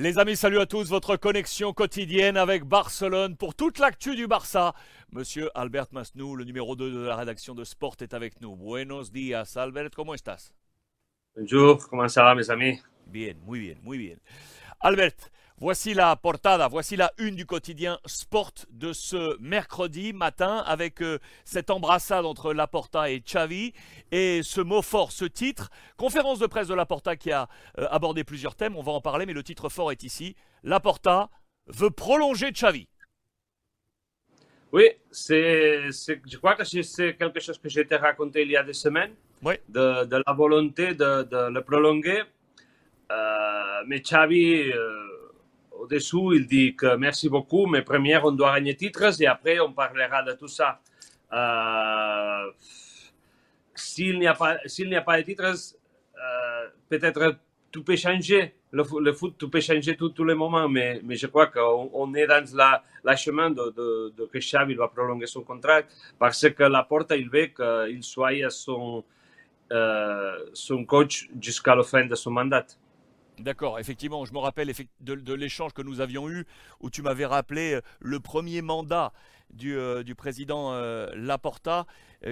Les amis, salut à tous. Votre connexion quotidienne avec Barcelone pour toute l'actu du Barça. Monsieur Albert Masnou, le numéro 2 de la rédaction de Sport, est avec nous. Buenos días, Albert. ¿Cómo estás? Bonjour, comment ça va, mes amis? Bien, muy bien, muy bien. Albert, Voici la portada, voici la une du quotidien Sport de ce mercredi matin avec euh, cette embrassade entre Laporta et Xavi et ce mot fort, ce titre. Conférence de presse de Laporta qui a euh, abordé plusieurs thèmes, on va en parler, mais le titre fort est ici. Laporta veut prolonger Xavi. Oui, c'est, je crois que c'est quelque chose que j'ai été raconté il y a des semaines, oui. de, de, la volonté de, de le prolonger. Euh, mais Xavi au-dessous, il dit que merci beaucoup, mais première, on doit gagner titres et après, on parlera de tout ça. Euh, s'il n'y a, pas, a pas de titres, euh, peut-être tout peut changer. Le, foot, tout peut changer tous les moments, mais, je crois qu'on on est dans la, la chemin de, de, de, que Xavi va prolonger son contrat parce que la porte, il veut qu'il soit son, euh, son coach jusqu'à la fin de son mandat. D'accord, effectivement, je me rappelle de, l'échange que nous avions eu où tu m'avais rappelé euh, le premier mandat du, euh, président euh, Laporta,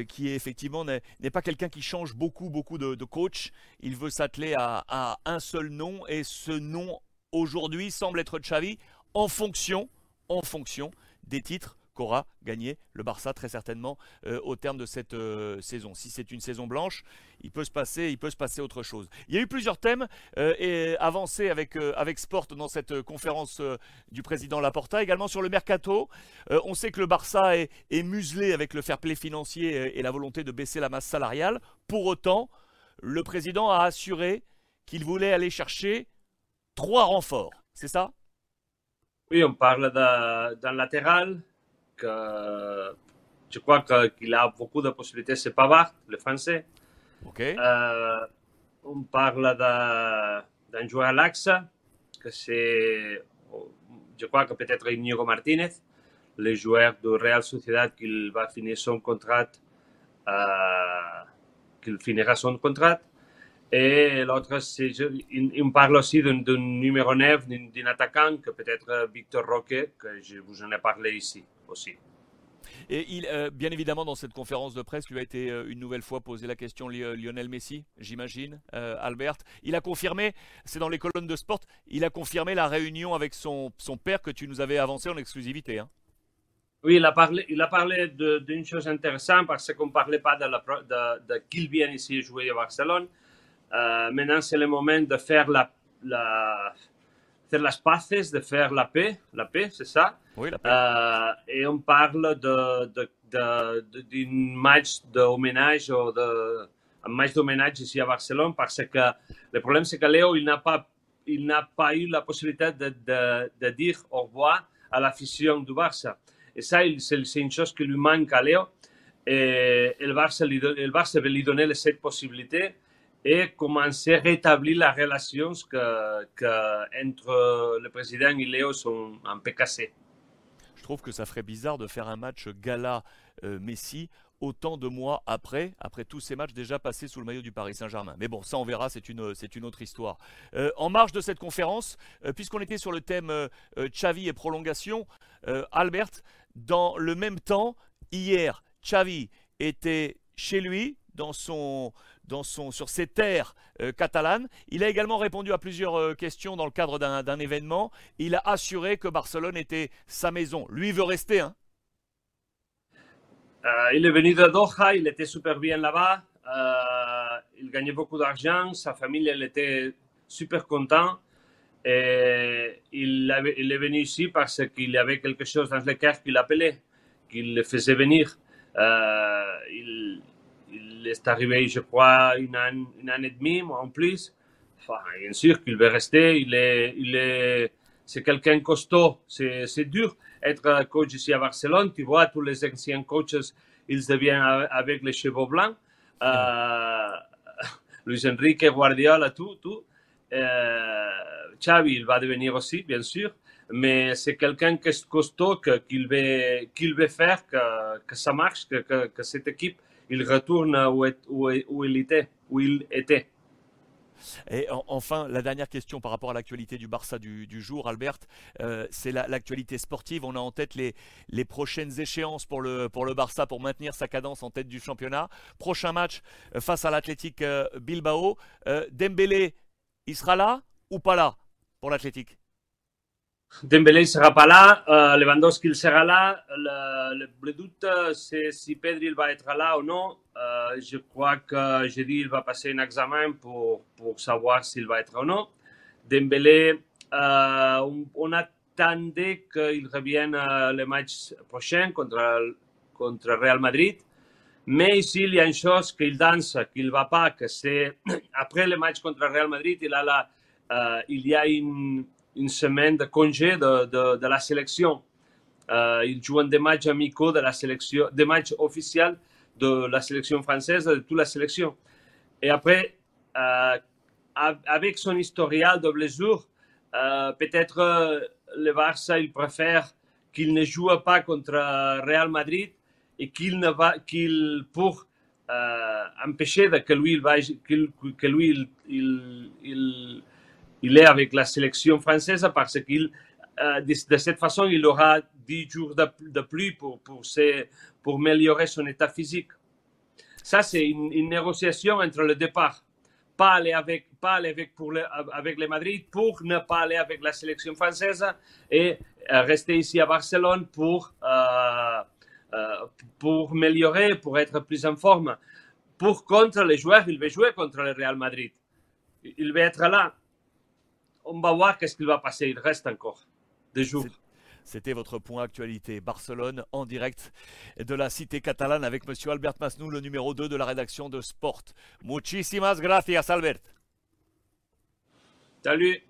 qui effectivement n'est pas quelqu'un qui change beaucoup, beaucoup de, coach. Il veut s'atteler à, un seul nom et ce nom aujourd'hui semble être Xavi en fonction des titres qu'aura gagné le Barça très certainement euh, au terme de cette euh, saison. Si c'est une saison blanche, il peut se passer, il peut se passer autre chose. Il y a eu plusieurs thèmes euh, et avancés avec avec Sport dans cette conférence du président Laporta, également sur le mercato. on sait que le Barça est, muselé avec le fair play financier et la volonté de baisser la masse salariale. Pour autant, le président a assuré qu'il voulait aller chercher trois renforts. C'est ça? Oui, on parle d'un latéral, je crois qu'il a beaucoup de possibilités. C'est Pavard, le français. Euh, on parle d'un joueur à l'axe, que c'est, je crois que peut-être Inigo Martinez, le joueur de Real Sociedad qui va finir son contrat, euh, qu'il finira son contrat. Et l'autre, il, parle aussi d'un numéro 9, d'un attaquant, que peut-être Victor Roque, que je vous en ai parlé ici aussi. Et il, euh, bien évidemment, dans cette conférence de presse, lui a été euh, une nouvelle fois posé la question Lionel Messi, j'imagine, euh, Albert. Il a confirmé, c'est dans les colonnes de sport, il a confirmé la réunion avec son, son père que tu nous avais avancé en exclusivité. Hein. Oui, il a parlé, il a parlé d'une chose intéressante parce qu'on ne parlait pas de, de, de qu'il vienne ici jouer à Barcelone. maintenant, c'est le moment de faire la, la faire las paces, de faire la paix, la paix, c'est ça. Oui, la paix. Euh, et on parle de, de, de, d'un match d'hommage ou de, un match d'hommage ici à Barcelone parce que le problème c'est que Léo, il n'a pas, il n'a pas eu la possibilité de, de, de dire au revoir à l'afición du Barça. Et ça, c'est une chose qui lui manque à Léo. Et le Barça, le Barça veut lui donner cette possibilité et commencer à rétablir la relation que, que, entre le président et Léo sont un peu cassées. Je trouve que ça ferait bizarre de faire un match gala euh, autant de mois après, après tous ces matchs déjà passés sous le maillot du Paris Saint-Germain. Mais bon, ça on verra, c'est une, une autre histoire. Euh, en marge de cette conférence, euh, puisqu'on était sur le thème Xavi et prolongation, Albert, dans le même temps, hier, Xavi était chez lui, dans son, dans son, sur ses terres euh, catalanes. Il a également répondu à plusieurs euh, questions dans le cadre d'un événement. Il a assuré que Barcelone était sa maison. Lui veut rester. Hein euh, il est venu de Doha, il était super bien là-bas. il gagnait beaucoup d'argent, sa famille était super content. Et il, est venu ici parce qu'il y avait quelque chose dans le cœur qui l'appelait, qui le faisait venir. il, il est arrivé, je crois, une année, une année et demie en plus. Bien sûr qu'il veut rester. Il est, il est, c'est quelqu'un costaud. C'est, dur être coach ici à Barcelone. Tu vois, tous les anciens coachs, ils deviennent avec les cheveux blancs. Euh, Luis Enrique, Guardiola, tout, tout. Euh, Xavi, il va devenir aussi, bien sûr. Mais c'est quelqu'un qui est costaud, qu'il veut, qu'il veut faire que, que ça marche, que, que cette équipe il retourne où, où, où, il était, où il était. Et enfin, la dernière question par rapport à l'actualité du Barça du, jour, Albert, euh, c'est l'actualité sportive. On a en tête les, les prochaines échéances pour le, pour le Barça pour maintenir sa cadence en tête du championnat. Prochain match euh, face à l'Athletic euh, Bilbao. Dembélé, il sera là ou pas là pour l'Athletic? Dembélé ne sera pas là, Lewandowski sera là. Le, le, doute, c'est si Pedri va être là ou non. Euh, je crois que jeudi, il va passer un examen pour, pour savoir s'il va être ou non. Dembélé, euh, on, on, attendait qu'il revienne euh, le match prochain contre, contre Real Madrid. Mais ici, il y a une chose qu'il danse, qu'il ne va pas, que c'est après le match contre Real Madrid, il, a il y a une une semaine de congé de, de, la sélection. Euh, ils jouent des matchs amicaux de la sélection, des matchs officiels de la sélection française, de toute la sélection. Et après, euh, avec son historial de blessure, euh, peut-être euh, le Barça, il préfère qu'il ne joue pas contre Real Madrid et qu'il ne va, qu'il pour empêcher que lui, il va, que lui, il il est avec la sélection française parce qu'il, euh, de, cette façon, il aura 10 jours de, de plus pour, pour, pour améliorer son état physique. Ça, c'est une, négociation entre le départ. Pas aller avec, pas aller avec, pour le, avec le Madrid pour ne pas aller avec la sélection française et euh, rester ici à Barcelone pour, euh, pour améliorer, pour être plus en forme. Pour contre les joueurs, il va jouer contre le Real Madrid. Il va être là on va voir qu'est-ce qu'il va passer. Il reste encore des jours. C'était votre point actualité. Barcelone en direct de la cité catalane avec Monsieur Albert Masnou, le numéro 2 de la rédaction de Sport. Muchísimas gracias, Albert. Salut.